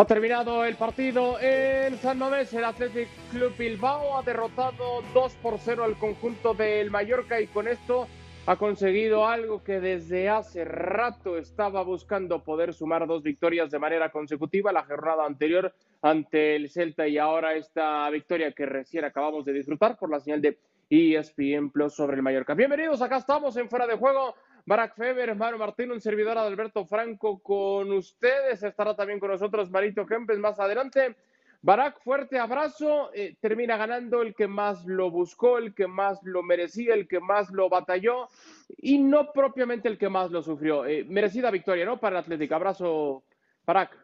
Ha terminado el partido en San Mamés. El Athletic Club Bilbao ha derrotado 2 por 0 al conjunto del Mallorca y con esto ha conseguido algo que desde hace rato estaba buscando poder sumar dos victorias de manera consecutiva. La jornada anterior ante el Celta y ahora esta victoria que recién acabamos de disfrutar por la señal de ESPN Plus sobre el Mallorca. Bienvenidos, acá estamos en Fuera de Juego. Barack Feber, Mario Martín, un servidor Alberto Franco con ustedes. Estará también con nosotros Marito Kempes más adelante. Barack, fuerte abrazo. Eh, termina ganando el que más lo buscó, el que más lo merecía, el que más lo batalló y no propiamente el que más lo sufrió. Eh, merecida victoria, ¿no? Para el Atlético. Abrazo, Barack.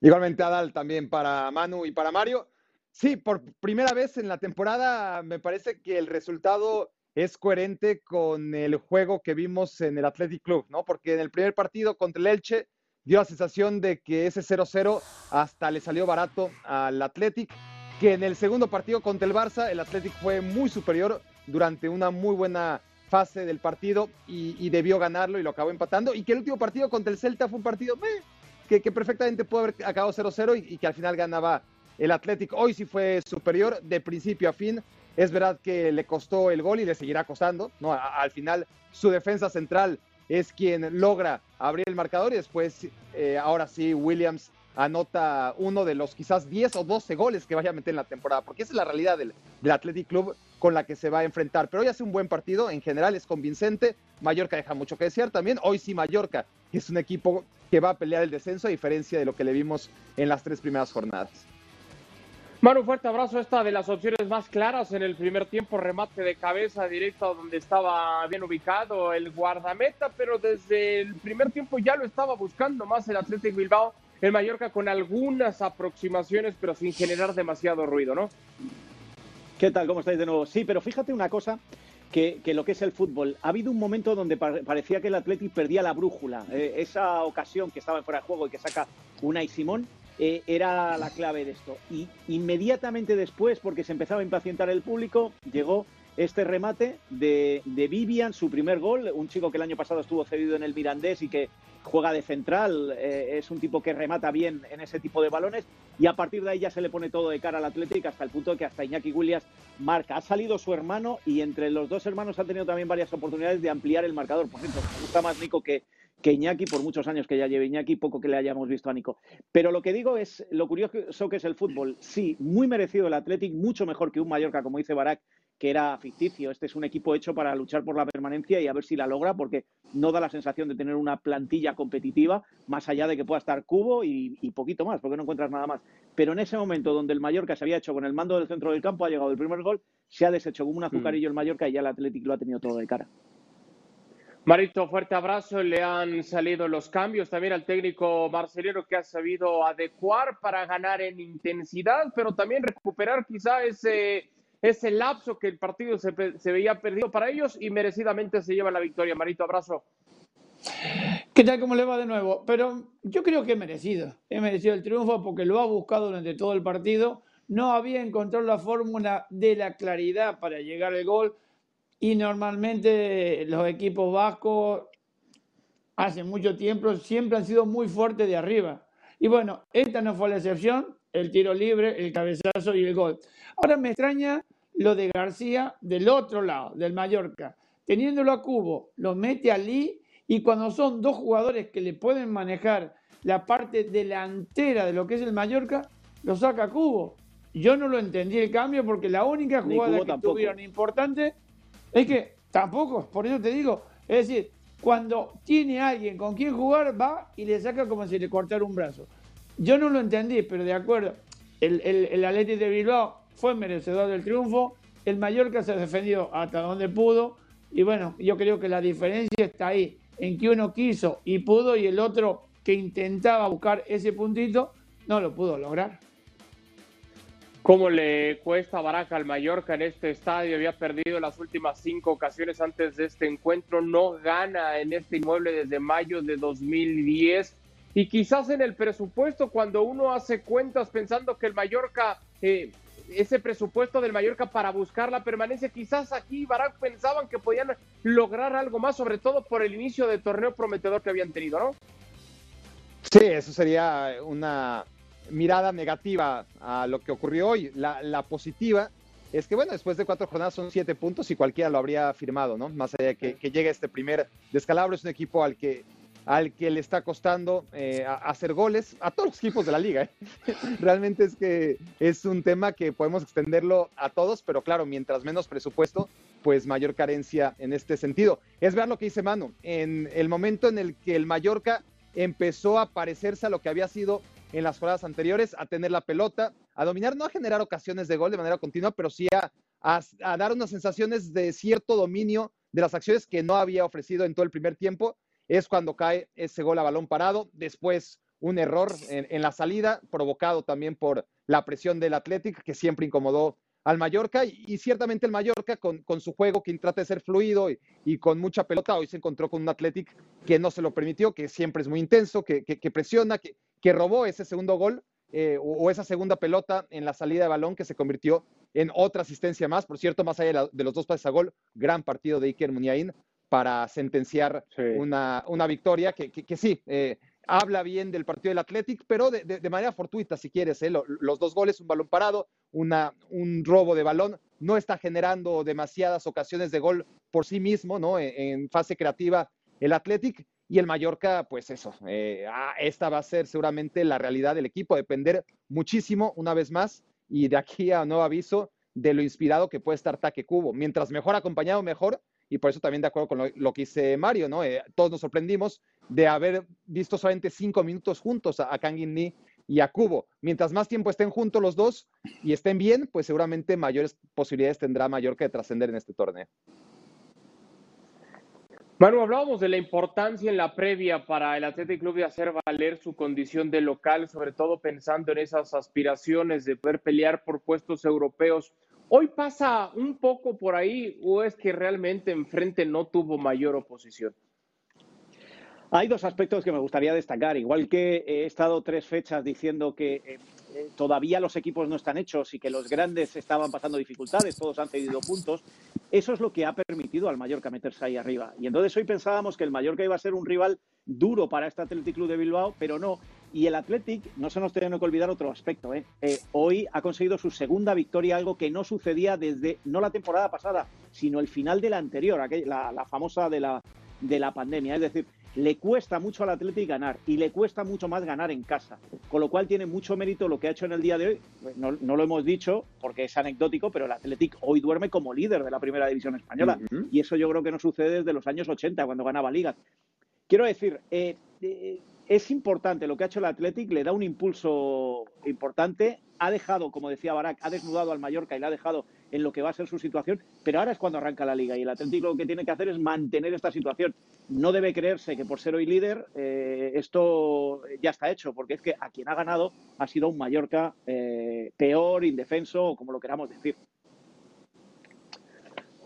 Igualmente, Adal, también para Manu y para Mario. Sí, por primera vez en la temporada me parece que el resultado es coherente con el juego que vimos en el Athletic Club, ¿no? Porque en el primer partido contra el Elche dio la sensación de que ese 0-0 hasta le salió barato al Athletic, que en el segundo partido contra el Barça el Athletic fue muy superior durante una muy buena fase del partido y, debió ganarlo y lo acabó empatando, y que el último partido contra el Celta fue un partido que, perfectamente pudo haber acabado 0-0 y, y que al final ganaba el Athletic. Hoy sí fue superior de principio a fin, es verdad que le costó el gol y le seguirá costando, ¿no? al final su defensa central es quien logra abrir el marcador y después, eh, ahora sí, Williams anota uno de los quizás 10 o 12 goles que vaya a meter en la temporada, porque esa es la realidad del, del Athletic Club con la que se va a enfrentar. Pero hoy hace un buen partido, en general es convincente. Mallorca deja mucho que desear también. Hoy sí, Mallorca es un equipo que va a pelear el descenso, a diferencia de lo que le vimos en las tres primeras jornadas. Manu, fuerte abrazo. Esta de las opciones más claras en el primer tiempo, remate de cabeza directo a donde estaba bien ubicado el guardameta, pero desde el primer tiempo ya lo estaba buscando más el Athletic Bilbao, el Mallorca con algunas aproximaciones, pero sin generar demasiado ruido, ¿no? ¿Qué tal? ¿Cómo estáis de nuevo? Sí, pero fíjate una cosa. Que, lo que es el fútbol. Ha habido un momento donde parecía que el Athletic perdía la brújula. Eh, esa ocasión que estaba fuera de juego y que saca una y Simón, eh, era la clave de esto. Y inmediatamente después, porque se empezaba a impacientar el público, llegó este remate de, Vivian, su primer gol, un chico que el año pasado estuvo cedido en el Mirandés y que juega de central, eh, es un tipo que remata bien en ese tipo de balones y a partir de ahí ya se le pone todo de cara al Atlético hasta el punto de que hasta Iñaki Williams marca. Ha salido su hermano y entre los dos hermanos ha tenido también varias oportunidades de ampliar el marcador. Por ejemplo, me gusta más Nico que, que Iñaki, por muchos años que ya lleve Iñaki, poco que le hayamos visto a Nico. Pero lo que digo es, lo curioso que es el fútbol, sí, muy merecido el Athletic, mucho mejor que un Mallorca, como dice Barak, que era ficticio. Este es un equipo hecho para luchar por la permanencia y a ver si la logra, porque no da la sensación de tener una plantilla competitiva, más allá de que pueda estar Cubo y, poquito más, porque no encuentras nada más. Pero en ese momento donde el Mallorca se había hecho con el mando del centro del campo, ha llegado el primer gol, se ha deshecho como un azucarillo mm. el Mallorca y ya el Athletic lo ha tenido todo de cara. Marito, fuerte abrazo. Le han salido los cambios también al técnico marcelino que ha sabido adecuar para ganar en intensidad, pero también recuperar quizá ese, ese lapso que el partido se, veía perdido para ellos y merecidamente se lleva la victoria. Marito, abrazo. ¿Qué tal? ¿Cómo le va de nuevo? Pero yo creo que es merecido. Es merecido el triunfo porque lo ha buscado durante todo el partido. No había encontrado la fórmula de la claridad para llegar al gol y normalmente los equipos vascos hace mucho tiempo siempre han sido muy fuertes de arriba. Y bueno, esta no fue la excepción, el tiro libre, el cabezazo y el gol. Ahora me extraña lo de García del otro lado, del Mallorca. Teniéndolo a Cubo, lo mete a Lee y cuando son dos jugadores que le pueden manejar la parte delantera de lo que es el Mallorca, lo saca a Cubo. Yo no lo entendí el cambio porque la única jugada que tuvieron importante es que tampoco, por eso te digo, es decir, cuando tiene alguien con quien jugar, va y le saca como si le cortara un brazo. Yo no lo entendí, pero de acuerdo, el, el, Atlético de Bilbao fue merecedor del triunfo, el Mallorca se defendió hasta donde pudo, y bueno, yo creo que la diferencia está ahí, en que uno quiso y pudo, y el otro que intentaba buscar ese puntito, no lo pudo lograr. ¿Cómo le cuesta Baraja al Mallorca en este estadio? Había perdido las últimas cinco ocasiones antes de este encuentro. No gana en este inmueble desde mayo de 2010. Y quizás en el presupuesto, cuando uno hace cuentas pensando que el Mallorca, eh, ese presupuesto del Mallorca para buscar la permanencia, quizás aquí Barak pensaban que podían lograr algo más, sobre todo por el inicio del torneo prometedor que habían tenido, ¿no? Sí, eso sería una mirada negativa a lo que ocurrió hoy. La, positiva es que, bueno, después de cuatro jornadas son siete puntos y cualquiera lo habría firmado, ¿no? Más allá de que llegue este primer descalabro, es un equipo al que al que le está costando eh, hacer goles a todos los equipos de la liga. ¿eh? Realmente es que es un tema que podemos extenderlo a todos, pero claro, mientras menos presupuesto, pues mayor carencia en este sentido. Es ver lo que dice Manu, en el momento en el que el Mallorca empezó a parecerse a lo que había sido en las jornadas anteriores, a tener la pelota, a dominar, no a generar ocasiones de gol de manera continua, pero sí a, a dar unas sensaciones de cierto dominio de las acciones que no había ofrecido en todo el primer tiempo es cuando cae ese gol a balón parado. Después un error en, la salida, provocado también por la presión del Athletic, que siempre incomodó al Mallorca. Y, ciertamente el Mallorca, con, su juego que trata de ser fluido y, con mucha pelota, hoy se encontró con un Athletic que no se lo permitió, que siempre es muy intenso, que, presiona, que, robó ese segundo gol. Eh, o, esa segunda pelota en la salida de balón que se convirtió en otra asistencia más. Por cierto, más allá de, los dos pases a gol, gran partido de Iker Muniain para sentenciar una, una, victoria que, que, sí, eh, habla bien del partido del Athletic, pero de, de, manera fortuita, si quieres. ¿eh? los dos goles, un balón parado, una, un robo de balón, no está generando demasiadas ocasiones de gol por sí mismo, ¿no? E, en, fase creativa el Athletic. Y el Mallorca, pues eso, eh, ah, esta va a ser seguramente la realidad del equipo, depender muchísimo, una vez más, y de aquí a nuevo aviso, de lo inspirado que puede estar Taque Cubo. Mientras mejor acompañado, mejor, y por eso también de acuerdo con lo, que dice Mario, ¿no? Eh, todos nos sorprendimos de haber visto solamente cinco minutos juntos a, a y a Cubo. Mientras más tiempo estén juntos los dos y estén bien, pues seguramente mayores posibilidades tendrá Mallorca de trascender en este torneo. Manu, hablábamos de la importancia en la previa para el Athletic Club de hacer valer su condición de local, sobre todo pensando en esas aspiraciones de poder pelear por puestos europeos. ¿Hoy pasa un poco por ahí o es que realmente enfrente no tuvo mayor oposición? Hay dos aspectos que me gustaría destacar. Igual que he estado tres fechas diciendo que eh, eh, todavía los equipos no están hechos y que los grandes estaban pasando dificultades, todos han cedido puntos, eso es lo que ha permitido al Mallorca meterse ahí arriba. Y entonces hoy pensábamos que el Mallorca iba a ser un rival duro para este Athletic Club de Bilbao, pero no. Y el Athletic, no se nos tiene que olvidar otro aspecto, ¿eh? Eh, hoy ha conseguido su segunda victoria, algo que no sucedía desde, no la temporada pasada, sino el final de la anterior, la, la famosa de la, de la pandemia. Es decir, le cuesta mucho al Athletic ganar y le cuesta mucho más ganar en casa. Con lo cual tiene mucho mérito lo que ha hecho en el día de hoy. Pues no, lo hemos dicho porque es anecdótico, pero el Athletic hoy duerme como líder de la primera división española. Y eso yo creo que no sucede desde los años 80, cuando ganaba ligas. Quiero decir, eh, eh, es importante lo que ha hecho el Athletic, le da un impulso importante, ha dejado, como decía Barak, ha desnudado al Mallorca y le ha dejado en lo que va a ser su situación, pero ahora es cuando arranca la liga y el Athletic lo que tiene que hacer es mantener esta situación. No debe creerse que por ser hoy líder eh, esto ya está hecho, porque es que a quien ha ganado ha sido un Mallorca peor, indefenso o como lo queramos decir.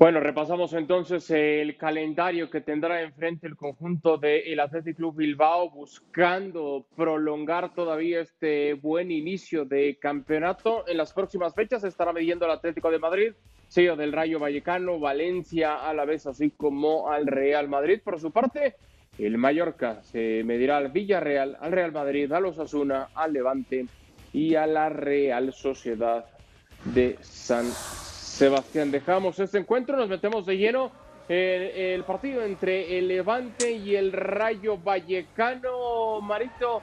Bueno, repasamos entonces el calendario que tendrá enfrente el conjunto del Athletic Club Bilbao, buscando prolongar todavía este buen inicio de campeonato. En las próximas fechas estará midiendo el Atlético de Madrid, sello del Rayo Vallecano, Valencia a la vez, así como al Real Madrid. Por su parte, el Mallorca se medirá al Villarreal, al Real Madrid, a los Asuna, al Levante y a la Real Sociedad de San Sebastián, dejamos este encuentro, nos metemos de lleno en el partido entre el Levante y el Rayo Vallecano. Marito,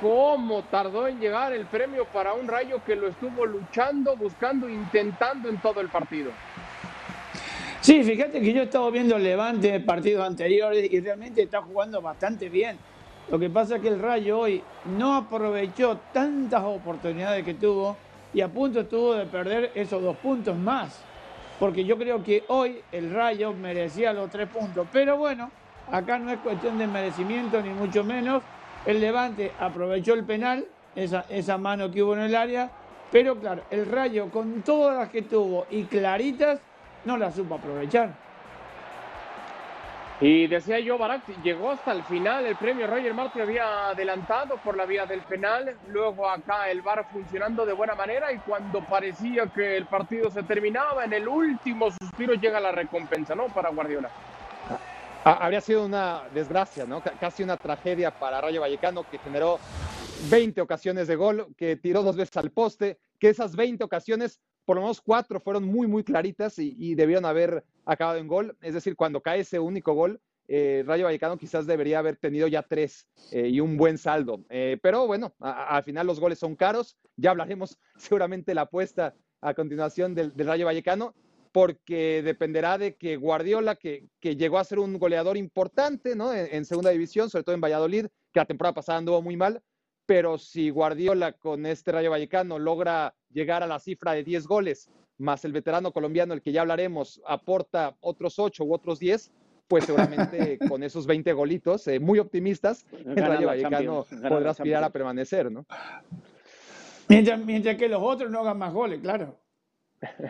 ¿cómo tardó en llegar el premio para un Rayo que lo estuvo luchando, buscando, intentando en todo el partido? Sí, fíjate que yo he estado viendo el Levante en partidos anteriores y realmente está jugando bastante bien. Lo que pasa es que el Rayo hoy no aprovechó tantas oportunidades que tuvo y a punto estuvo de perder esos dos puntos más. Porque yo creo que hoy el Rayo merecía los tres puntos. Pero bueno, acá no es cuestión de merecimiento ni mucho menos. El Levante aprovechó el penal, esa, mano que hubo en el área. Pero claro, el Rayo con todas las que tuvo y claritas, no las supo aprovechar. Y decía yo, Barak, llegó hasta el final, el premio Roger Martin había adelantado por la vía del penal, luego acá el VAR funcionando de buena manera y cuando parecía que el partido se terminaba, en el último suspiro llega la recompensa, ¿no? Para Guardiola. habría sido una desgracia, ¿no? casi una tragedia para Rayo Vallecano que generó 20 ocasiones de gol, que tiró dos veces al poste, que esas 20 ocasiones, por lo menos cuatro fueron muy, muy claritas y, debieron haber acabado en gol. Es decir, cuando cae ese único gol, eh, Rayo Vallecano quizás debería haber tenido ya tres eh, y un buen saldo. Eh, pero bueno, al final los goles son caros. Ya hablaremos seguramente la apuesta a continuación del, Rayo Vallecano, porque dependerá de que Guardiola, que, llegó a ser un goleador importante ¿no? en, segunda división, sobre todo en Valladolid, que la temporada pasada anduvo muy mal, pero si Guardiola con este Rayo Vallecano logra llegar a la cifra de 10 goles, más el veterano colombiano, el que ya hablaremos, aporta otros 8 u otros 10, pues seguramente con esos 20 golitos, eh, muy optimistas, el Rayo Vallecano podrá aspirar a permanecer, ¿no? Mientras, mientras, que los otros no hagan más goles, claro.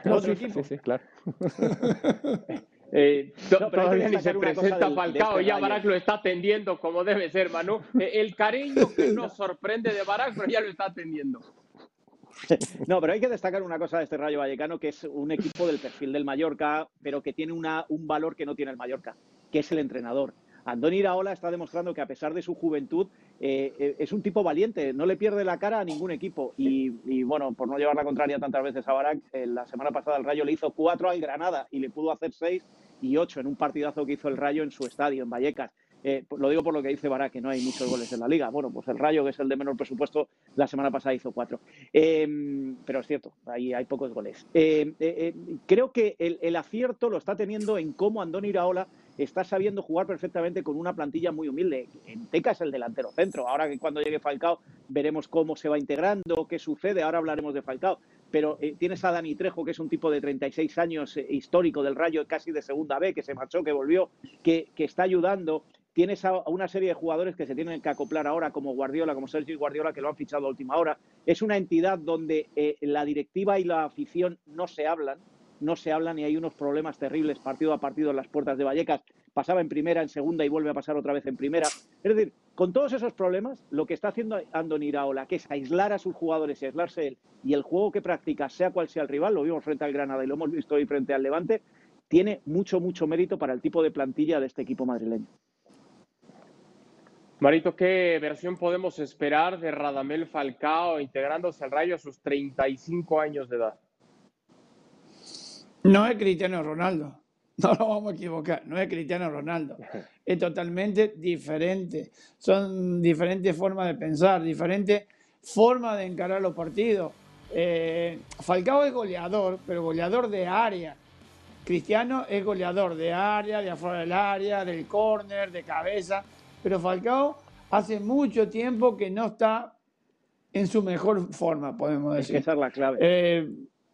Los sí, sí, sí, claro. Eh, todavía ni se presenta Falcao, ya Barak lo está atendiendo como debe ser, Manu. Eh, el cariño que nos sorprende de Barak, pero ya lo está atendiendo. No, pero hay que destacar una cosa de este Rayo Vallecano, que es un equipo del perfil del Mallorca, pero que tiene una, un valor que no tiene el Mallorca, que es el entrenador. Andoni Iraola está demostrando que a pesar de su juventud eh, eh, es un tipo valiente, no le pierde la cara a ningún equipo. Y, bueno, por no llevar la contraria tantas veces a Barak, eh, la semana pasada el Rayo le hizo cuatro al Granada y le pudo hacer seis y ocho en un partidazo que hizo el Rayo en su estadio, en Vallecas. Lo digo por lo que dice Barak, que no hay muchos goles en la liga. Bueno, pues el Rayo, que es el de menor presupuesto, la semana pasada hizo cuatro. Em, pero es cierto, ahí hay pocos goles. Em, creo que el, acierto lo está teniendo en cómo Andoni Iraola está sabiendo jugar perfectamente con una plantilla muy humilde. En Teca es el delantero centro. Ahora que cuando llegue Falcao veremos cómo se va integrando, qué sucede. Ahora hablaremos de Falcao. Pero eh, tienes a Dani Trejo, que es un tipo de 36 años eh, histórico del Rayo, casi de segunda B, que se marchó, que volvió, que, está ayudando tienes a, una serie de jugadores que se tienen que acoplar ahora, como Guardiola, como Sergio Guardiola, que lo han fichado a última hora. Es una entidad donde eh, la directiva y la afición no se hablan, no se hablan y hay unos problemas terribles partido a partido en las puertas de Vallecas. Pasaba en primera, en segunda y vuelve a pasar otra vez en primera. Es decir, con todos esos problemas, lo que está haciendo Andoni Iraola, que es aislar a sus jugadores y aislarse él, y el juego que practica, sea cual sea el rival, lo vimos frente al Granada y lo hemos visto hoy frente al Levante, tiene mucho, mucho mérito para el tipo de plantilla de este equipo madrileño. Marito, ¿qué versión podemos esperar de Radamel Falcao integrándose al Rayo a sus 35 años de edad? No es Cristiano Ronaldo. No lo vamos a equivocar. No es Cristiano Ronaldo. Es totalmente diferente. Son diferentes formas de pensar, diferentes formas de encarar los partidos. Eh, Falcao es goleador, pero goleador de área. Cristiano es goleador de área, de afuera del área, del córner, de cabeza. Pero Falcao hace mucho tiempo que no está en su mejor forma, podemos decir. esa es la clave. Eh,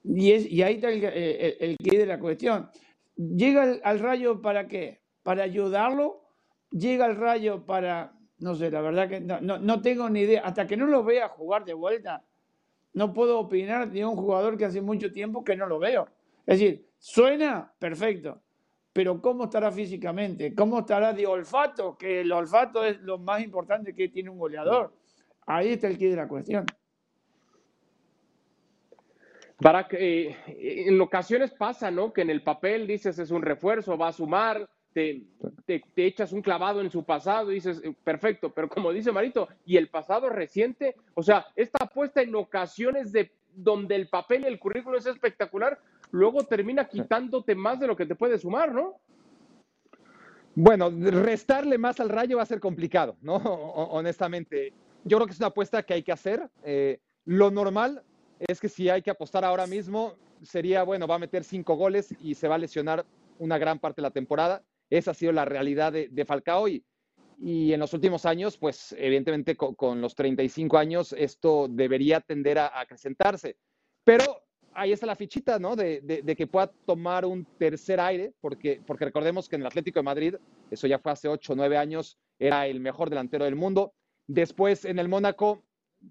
y, ahí está el, el, de la cuestión. ¿Llega al, rayo para qué? ¿Para ayudarlo? ¿Llega al rayo para, no sé, la verdad que no, no, tengo ni idea, hasta que no lo vea jugar de vuelta, no puedo opinar de un jugador que hace mucho tiempo que no lo veo. Es decir, suena perfecto, pero ¿cómo estará físicamente? ¿Cómo estará de olfato? Que el olfato es lo más importante que tiene un goleador. Ahí está el quid de la cuestión. Que eh, en ocasiones pasa, ¿no? Que en el papel dices es un refuerzo, va a sumar, te, te, echas un clavado en su pasado y dices, eh, perfecto, pero como dice Marito, y el pasado reciente, o sea, esta apuesta en ocasiones de donde el papel y el currículo es espectacular, luego termina quitándote más de lo que te puede sumar, ¿no? Bueno, restarle más al rayo va a ser complicado, ¿no? Honestamente. Yo creo que es una apuesta que hay que hacer. Eh, lo normal es que si hay que apostar ahora mismo, sería, bueno, va a meter cinco goles y se va a lesionar una gran parte de la temporada. Esa ha sido la realidad de, Falcao y, y, en los últimos años, pues evidentemente con, los 35 años esto debería tender a, acrecentarse. Pero ahí está la fichita, ¿no? De, que pueda tomar un tercer aire, porque, porque recordemos que en el Atlético de Madrid, eso ya fue hace 8 o 9 años, era el mejor delantero del mundo. Después en el Mónaco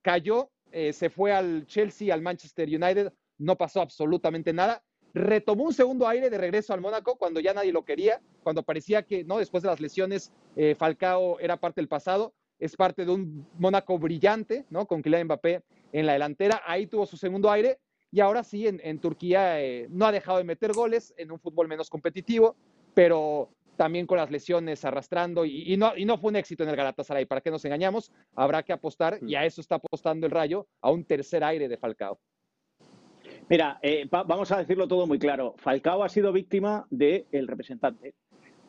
cayó, eh, se fue al Chelsea, al Manchester United, no pasó absolutamente nada. Retomó un segundo aire de regreso al Mónaco cuando ya nadie lo quería, cuando parecía que no después de las lesiones eh, Falcao era parte del pasado. Es parte de un Mónaco brillante, ¿no? Con Kylian Mbappé en la delantera. Ahí tuvo su segundo aire y ahora sí en, Turquía eh, no ha dejado de meter goles en un fútbol menos competitivo, pero también con las lesiones arrastrando y, no, fue un éxito en el Galatasaray, ¿para qué nos engañamos? Habrá que apostar y a eso está apostando el Rayo, a un tercer aire de Falcao. Mira, eh, vamos a decirlo todo muy claro. Falcao ha sido víctima del representante.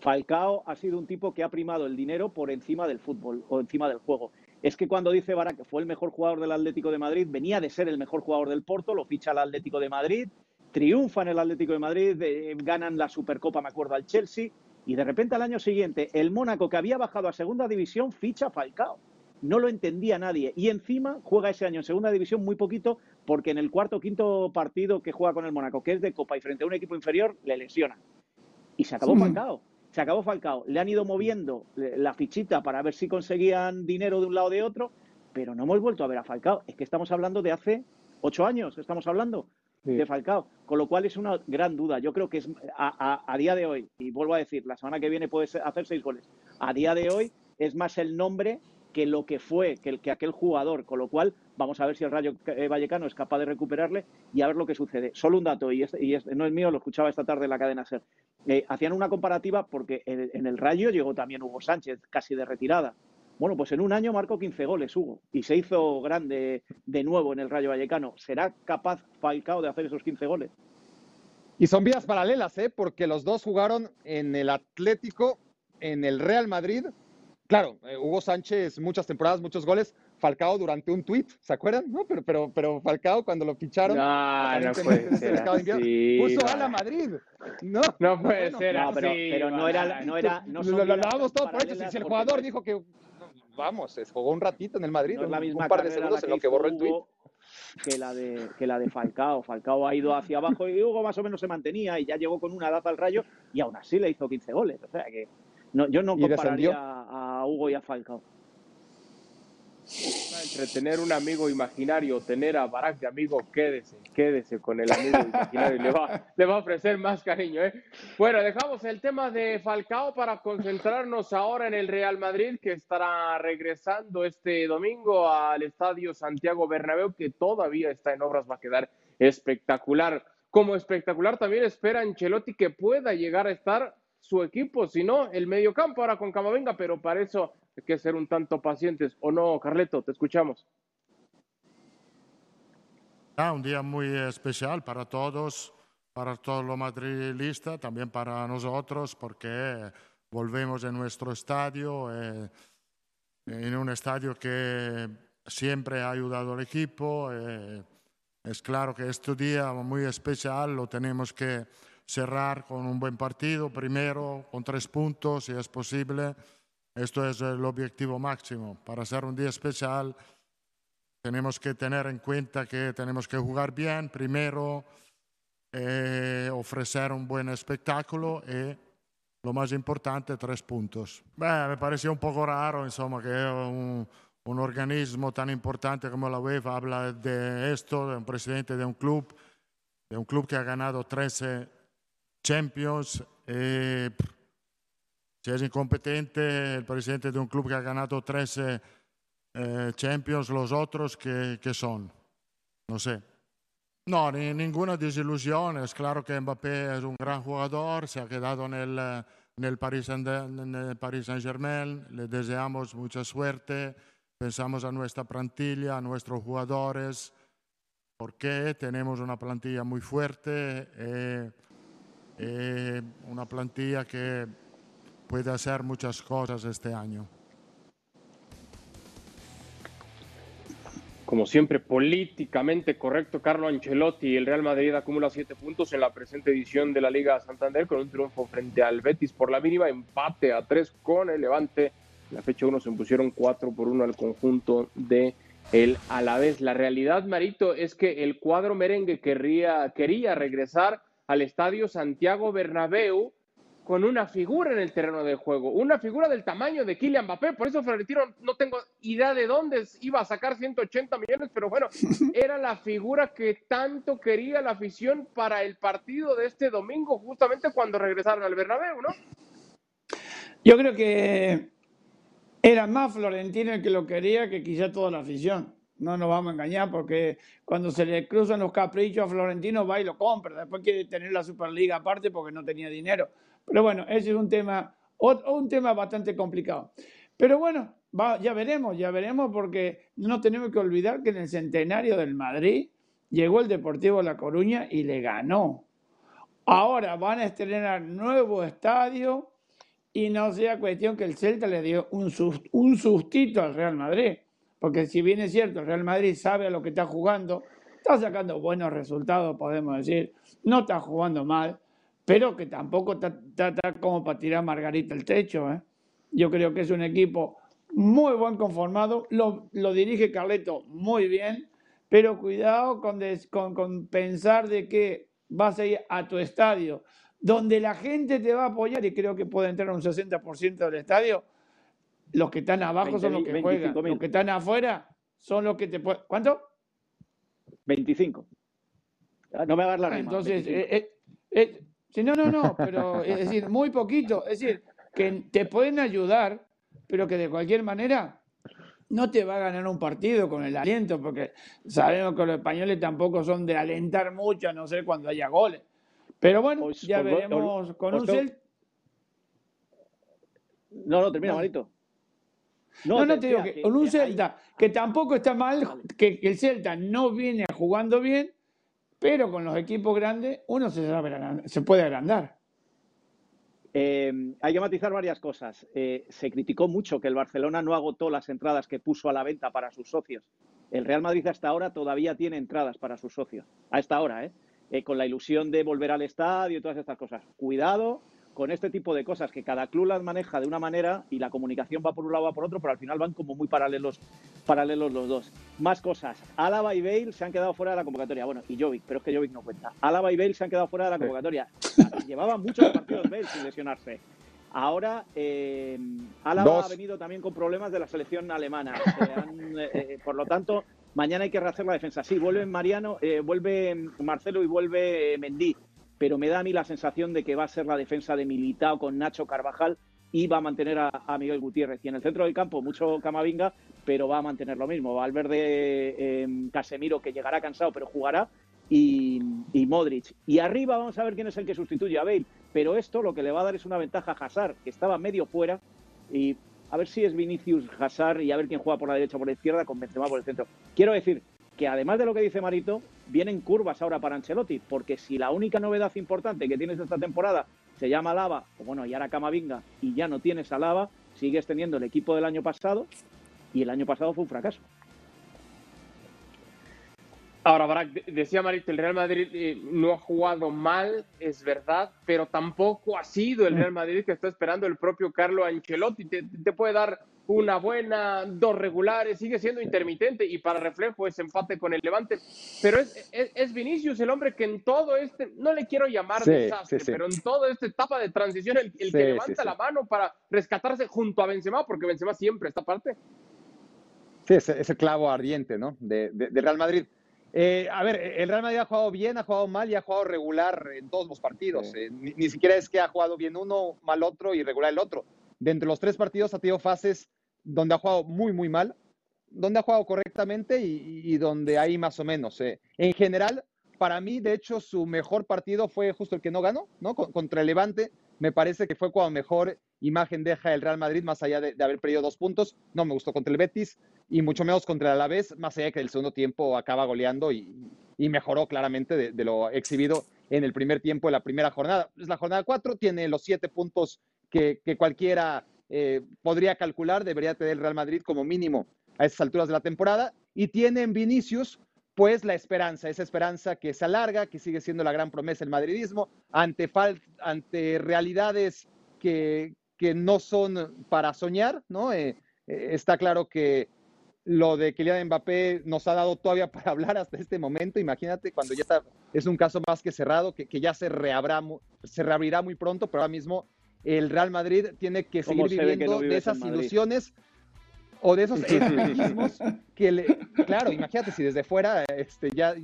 Falcao ha sido un tipo que ha primado el dinero por encima del fútbol o encima del juego. Es que cuando dice Barak que fue el mejor jugador del Atlético de Madrid, venía de ser el mejor jugador del Porto, lo ficha el Atlético de Madrid, triunfa en el Atlético de Madrid, eh, ganan la Supercopa, me acuerdo, al Chelsea, y de repente al año siguiente el Mónaco, que había bajado a segunda división, ficha a Falcao. No lo entendía nadie. Y encima juega ese año en segunda división muy poquito, porque en el cuarto o quinto partido que juega con el Mónaco, que es de Copa y frente a un equipo inferior, le lesiona. Y se acabó Falcao. Se acabó Falcao. Le han ido moviendo la fichita para ver si conseguían dinero de un lado o de otro, pero no hemos vuelto a ver a Falcao. Es que estamos hablando de hace ocho años, estamos hablando de Falcao. Con lo cual es una gran duda. Yo creo que es a, día de hoy, y vuelvo a decir, la semana que viene puede hacer seis goles. A día de hoy es más el nombre que lo que fue, que, el, que aquel jugador. Con lo cual, vamos a ver si el Rayo eh, Vallecano es capaz de recuperarle y a ver lo que sucede. Solo un dato, y, y no es mío, lo escuchaba esta tarde en la cadena SER. Eh, hacían una comparativa porque en el Rayo llegó también Hugo Sánchez, casi de retirada. Bueno, pues en un año marcó 15 goles, Hugo, y se hizo grande de nuevo en el Rayo Vallecano. ¿Será capaz Falcao de hacer esos 15 goles? Y son vías paralelas, ¿eh? porque los dos jugaron en el Atlético, en el Real Madrid. Claro, eh, Hugo Sánchez, muchas temporadas, muchos goles. Falcao durante un tuit, ¿se acuerdan? No, pero, pero, pero Falcao cuando lo ficharon, no, no puede ser puso a la Madrid. No, no puede ser no, pero, pero, no era, no era, no lo, lo, lo todo por eso. Si el jugador dijo que vamos, jugó un ratito en el Madrid, no es la misma un par de segundos en lo que borró el tuit. Que la, de, que la de Falcao. Falcao ha ido hacia abajo y Hugo más o menos se mantenía y ya llegó con una edad al rayo y aún así le hizo 15 goles. O sea que no, yo no compararía a Hugo y a Falcao. Entre tener un amigo imaginario tener a Barack de amigo, quédese, quédese con el amigo imaginario. le, va, le va a ofrecer más cariño. ¿eh? Bueno, dejamos el tema de Falcao para concentrarnos ahora en el Real Madrid, que estará regresando este domingo al Estadio Santiago Bernabéu, que todavía está en obras, va a quedar espectacular. Como espectacular también espera Ancelotti que pueda llegar a estar su equipo, si no, el mediocampo ahora con Camavinga, pero para eso hay que ser un tanto pacientes. ¿O no, Carleto? Te escuchamos. Ah, un día muy especial para todos, para todos los madrilistas, también para nosotros, porque volvemos en nuestro estadio, eh, en un estadio que siempre ha ayudado al equipo. Eh, es claro que este día muy especial lo tenemos que cerrar con un buen partido, primero con tres puntos si es posible. Esto es el objetivo máximo. Para ser un día especial tenemos que tener en cuenta que tenemos que jugar bien primero, eh, ofrecer un buen espectáculo y lo más importante, tres puntos. me pareció un poco raro, insomma, que un, un organismo tan importante como la UEFA habla de esto, de un presidente de un club, de un club que ha ganado 13 Champions. Eh, si es incompetente el presidente de un club que ha ganado 13 eh, Champions, los otros que, son, no sé. No, ni, ninguna desilusión. Es claro que Mbappé es un gran jugador, se ha quedado en el, en el Paris Saint-Germain, le deseamos mucha suerte, pensamos a nuestra plantilla, a nuestros jugadores, porque tenemos una plantilla muy fuerte. Eh, eh, una plantilla que puede hacer muchas cosas este año. Como siempre, políticamente correcto, Carlo Ancelotti. El Real Madrid acumula siete puntos en la presente edición de la Liga Santander con un triunfo frente al Betis por la mínima, empate a tres con el Levante. En la fecha 1 se impusieron 4 por 1 al conjunto de el Alavés. La realidad, Marito, es que el cuadro merengue querría, quería regresar al estadio Santiago Bernabéu con una figura en el terreno de juego, una figura del tamaño de Kylian Mbappé, por eso Florentino no tengo idea de dónde iba a sacar 180 millones, pero bueno, era la figura que tanto quería la afición para el partido de este domingo, justamente cuando regresaron al Bernabéu, ¿no? Yo creo que era más Florentino el que lo quería que quizá toda la afición, No nos vamos a engañar porque cuando se le cruzan los caprichos a Florentino va y lo compra. Después quiere tener la Superliga aparte porque no tenía dinero. Pero bueno, ese es un tema, un tema bastante complicado. Pero bueno, ya veremos, ya veremos porque no tenemos que olvidar que en el centenario del Madrid llegó el Deportivo La Coruña y le ganó. Ahora van a estrenar nuevo estadio y no sea cuestión que el Celta le dio un, un sustito al Real Madrid. Porque si bien es cierto, el Real Madrid sabe a lo que está jugando, está sacando buenos resultados, podemos decir, no está jugando mal, pero que tampoco está, como para tirar Margarita el techo. ¿eh? Yo creo que es un equipo muy buen conformado, lo, dirige Carleto muy bien, pero cuidado con, con, pensar de que vas a ir a tu estadio, donde la gente te va a apoyar, y creo que puede entrar un 60% del estadio, los que están abajo son los que juegan, los que están afuera son los que te pueden... ¿Cuánto? 25. Ah, no me hagas la rima. Entonces, eh, eh, eh, no, no, no, pero es decir, muy poquito, es decir, que te pueden ayudar, pero que de cualquier manera no te va a ganar un partido con el aliento, porque sabemos que los españoles tampoco son de alentar mucho, a no ser cuando haya goles. Pero bueno, pues, ya veremos con un Celta. No, no, termina, Marito. No, no, te, digo que, con un Celta que tampoco está mal, que, el Celta no viene jugando bien, pero con los equipos grandes uno se, se puede agrandar. Eh, hay que matizar varias cosas. Eh, se criticó mucho que el Barcelona no agotó las entradas que puso a la venta para sus socios. El Real Madrid hasta ahora todavía tiene entradas para sus socios. A esta hora, ¿eh? ¿eh? con la ilusión de volver al estadio y todas estas cosas. Cuidado con este tipo de cosas, que cada club las maneja de una manera y la comunicación va por un lado, va por otro, pero al final van como muy paralelos, paralelos los dos. Más cosas. Álava y Bale se han quedado fuera de la convocatoria. Bueno, y Jovic, pero es que Jovic no cuenta. Álava y Bale se han quedado fuera de la convocatoria. Llevaban muchos partidos Bale sin lesionarse. Ahora, eh, Álava ha venido también con problemas de la selección alemana. Eh, eh, por lo tanto, mañana hay que rehacer la defensa. Sí, vuelve Mariano, eh, vuelve Marcelo y vuelve Mendy pero me da a mí la sensación de que va a ser la defensa de Militao con Nacho Carvajal y va a mantener a, Miguel Gutiérrez. Y en el centro del campo, mucho Camavinga, pero va a mantener lo mismo. Valverde, eh, Casemiro, que llegará cansado, pero jugará, y, Modric. Y arriba vamos a ver quién es el que sustituye a Bale. Pero esto lo que le va a dar es una ventaja a Hazard, que estaba medio fuera, y a ver si es Vinicius Hazard y a ver quién juega por la derecha o por la izquierda con Benzema por el centro. Quiero decir que además de lo que dice Marito, vienen curvas ahora para Ancelotti, porque si la única novedad importante que tienes esta temporada se llama Lava, o bueno, y ahora Camavinga, y ya no tienes a Lava, sigues teniendo el equipo del año pasado, y el año pasado fue un fracaso. Ahora, Barak, decía Marito, el Real Madrid eh, no ha jugado mal, es verdad, pero tampoco ha sido el Real Madrid que está esperando el propio Carlo Ancelotti. te puede dar una buena, dos regulares, sigue siendo intermitente y para reflejo es empate con el Levante. Pero es, es, Vinicius el hombre que en todo este, no le quiero llamar desastre, pero en toda esta etapa de transición, el, que levanta la mano para rescatarse junto a Benzema, porque Benzema siempre está parte. Sí, ese, clavo ardiente, ¿no? De, Real Madrid. Eh, a ver, el Real Madrid ha jugado bien, ha jugado mal y ha jugado regular en todos los partidos. Eh, ni, ni, siquiera es que ha jugado bien uno, mal otro y regular el otro. De entre los tres partidos ha tenido fases donde ha jugado muy, muy mal, donde ha jugado correctamente y, donde hay más o menos. Eh. En general, para mí, de hecho, su mejor partido fue justo el que no ganó, ¿no? Contra el Levante. Me parece que fue cuando mejor imagen deja el Real Madrid, más allá de, haber perdido dos puntos. No me gustó contra el Betis y mucho menos contra el Alavés, más allá de que el segundo tiempo acaba goleando y, mejoró claramente de, lo exhibido en el primer tiempo de la primera jornada. Es la jornada cuatro, tiene los siete puntos que, que cualquiera eh, podría calcular, debería tener el Real Madrid como mínimo a esas alturas de la temporada. Y tiene en Vinicius, pues, la esperanza, esa esperanza que se alarga, que sigue siendo la gran promesa del madridismo, ante, ante realidades que, que no son para soñar, ¿no? Eh, eh, está claro que lo de Kylian Mbappé nos ha dado todavía para hablar hasta este momento. Imagínate cuando ya está, es un caso más que cerrado, que, que ya se, reabrá, se reabrirá muy pronto, pero ahora mismo el Real Madrid tiene que seguir viviendo de esas ilusiones o de esos espejismos que le... Claro, imagínate si desde fuera este, ya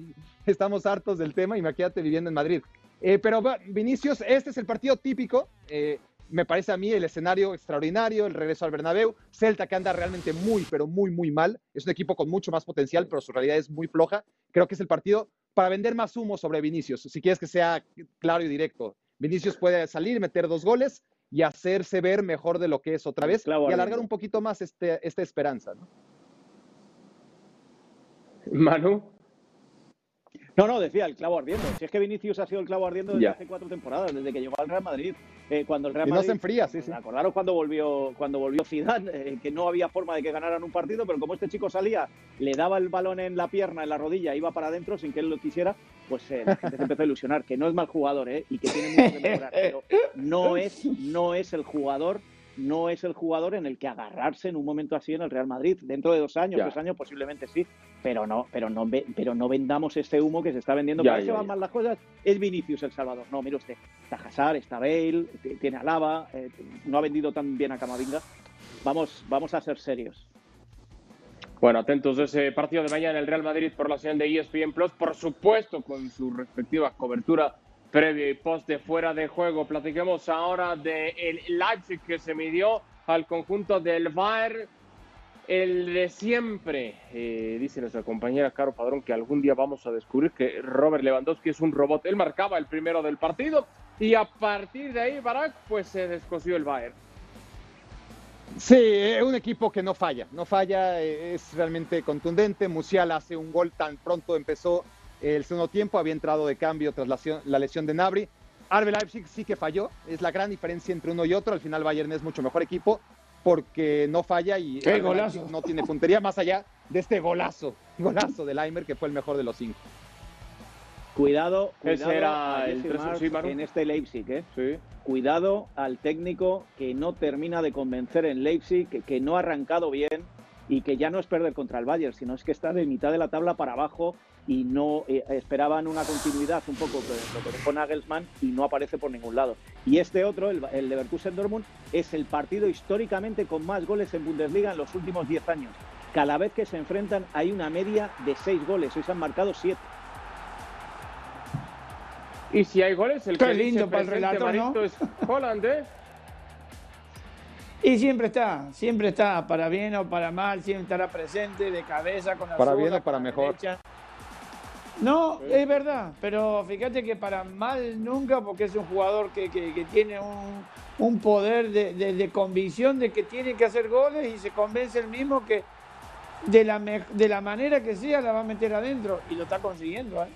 estamos hartos del tema, imagínate viviendo en Madrid. Eh, pero Vinicius, este es el partido típico. Eh, me parece a mí el escenario extraordinario, el regreso al Bernabéu, Celta que anda realmente muy, pero muy, muy mal, es un equipo con mucho más potencial, pero su realidad es muy floja, creo que es el partido para vender más humo sobre Vinicius, si quieres que sea claro y directo. Vinicius puede salir, meter dos goles y hacerse ver mejor de lo que es otra vez y alargar un poquito más este, esta esperanza. ¿no? Manu. No, no, decía el clavo ardiendo. Si es que Vinicius ha sido el clavo ardiendo desde hace cuatro temporadas, desde que llegó al Real Madrid. Eh, cuando el Real y Madrid, no se enfría, sí, sí. Acordaros cuando volvió, cuando volvió Zidane, eh, que no había forma de que ganaran un partido, pero como este chico salía, le daba el balón en la pierna, en la rodilla, iba para adentro sin que él lo quisiera, pues eh, la gente se empezó a ilusionar, que no es mal jugador, ¿eh? Y que tiene mucho que mejorar, pero no es, no es el jugador no es el jugador en el que agarrarse en un momento así en el Real Madrid. Dentro de dos años, ya. tres años posiblemente sí, pero no, pero no, pero no vendamos este humo que se está vendiendo. Ya, Para que van mal las cosas, es Vinicius el Salvador. No, mire usted, está Hazard, está Bale, tiene a Lava, eh, no ha vendido tan bien a Camavinga. Vamos, vamos a ser serios. Bueno, atentos a ese partido de mañana el Real Madrid por la señal de ESPN Plus, por supuesto con su respectiva cobertura previo y post de fuera de juego. Platiquemos ahora del el Leipzig que se midió al conjunto del Bayern. El de siempre, eh, dice nuestra compañera Caro Padrón, que algún día vamos a descubrir que Robert Lewandowski es un robot. Él marcaba el primero del partido y a partir de ahí Barak pues se descosió el Bayern. Sí, es un equipo que no falla, no falla, es realmente contundente. Musial hace un gol tan pronto empezó el segundo tiempo, había entrado de cambio tras la, la lesión de Nabri. Arbe Leipzig sí que falló, es la gran diferencia entre uno y otro. Al final Bayern es mucho mejor equipo porque no falla y no tiene puntería más allá de este golazo, golazo de Leimer que fue el mejor de los cinco. Cuidado, cuidado era el en este Leipzig, ¿eh? Sí. Cuidado al técnico que no termina de convencer en Leipzig, que, que no ha arrancado bien y que ya no es perder contra el Bayern, sino es que está de mitad de la tabla para abajo y no eh, esperaban una continuidad un poco lo que Nagelsmann y no aparece por ningún lado. Y este otro, el, el Leverkusen Dortmund, es el partido históricamente con más goles en Bundesliga en los últimos 10 años. Cada vez que se enfrentan hay una media de 6 goles, hoy se han marcado 7. Y si hay goles, el Qué que lindo para el relato, ¿no? Es Holland, ¿eh? Y siempre está, siempre está, para bien o para mal, siempre estará presente, de cabeza, con la Para bien o para mejor. derecha. No, es verdad, pero fíjate que para mal nunca, porque es un jugador que, que- que tiene un, un poder de, de- de convicción de que tiene que hacer goles y se convence el mismo que de la, de la manera que sea la va a meter adentro y lo está consiguiendo. ¿eh?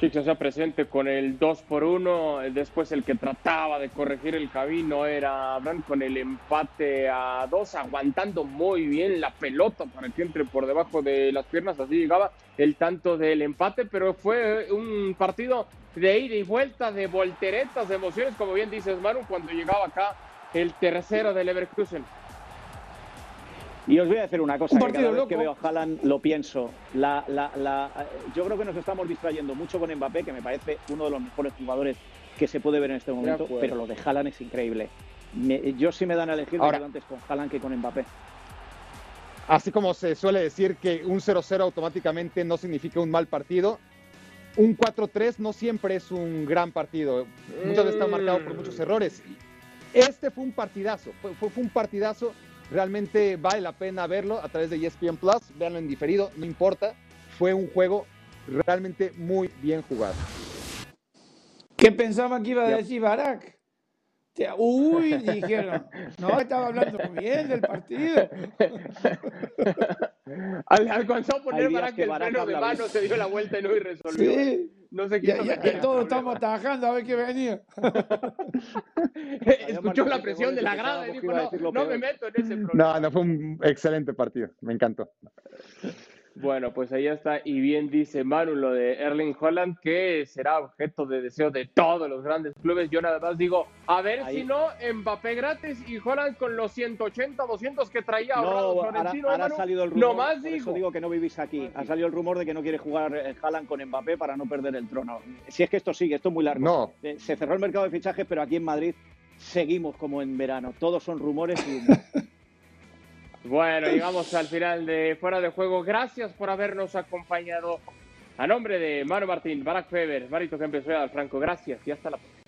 Sí, se presente con el 2 por 1 después el que trataba de corregir el camino era Abraham con el empate a 2, aguantando muy bien la pelota para que entre por debajo de las piernas, así llegaba el tanto del empate, pero fue un partido de ida y vuelta, de volteretas, de emociones, como bien dices Manu, cuando llegaba acá el tercero del Leverkusen. Y os voy a decir una cosa, Un que partido cada vez que loco. veo a Haaland lo pienso. La, la, la, yo creo que nos estamos distrayendo mucho con Mbappé, que me parece uno de los mejores jugadores que se puede ver en este momento, pero lo de Haaland es increíble. Me- yo sí me dan a elegir Ahora- antes con Haaland que con Mbappé. Así como se suele decir que un 0-0 automáticamente no significa un mal partido, un 4-3 no siempre es un gran partido. Muchas veces está marcado por muchos errores. Este fue un partidazo, fue, fue- fue un partidazo. Realmente vale la pena verlo a través de ESPN Plus. Veanlo en diferido, no importa. Fue un juego realmente muy bien jugado. ¿Qué pensaba que iba a decir Barak? Te- Uy, dijeron. No, estaba hablando bien del partido. Al- Alcanzó a poner para que que el freno de mano se dio la vuelta y no y resolvió. Sí. No meter ya en todos estamos tajando a ver qué venía. Escuchó la presión de la grada y dijo, no, no me meto en ese problema. No, no fue un excelente partido. Me encantó. Bueno, pues ahí está. Y bien dice Manu lo de Erling Holland, que será objeto de deseo de todos los grandes clubes. Yo nada más digo, a ver Ahí. si no, Mbappé gratis y Holland con los 180, 200 que traía No, ahorrado ahora, Florentino. ahora ha salido el rumor, No más por digo. eso digo que no vivís aquí. Ha salido el rumor de que no quiere jugar eh, Haaland con Mbappé para no perder el trono. Si es que esto sigue, esto es muy largo. No, Eh, Se cerró el mercado de fichajes, pero aquí en Madrid seguimos como en verano. Todos son rumores y. Bueno, llegamos al final de Fuera de Juego. Gracias por habernos acompañado. A nombre de Manu Martín, Barack Feber, Marito Kempes, Franco. Gracias y hasta la próxima.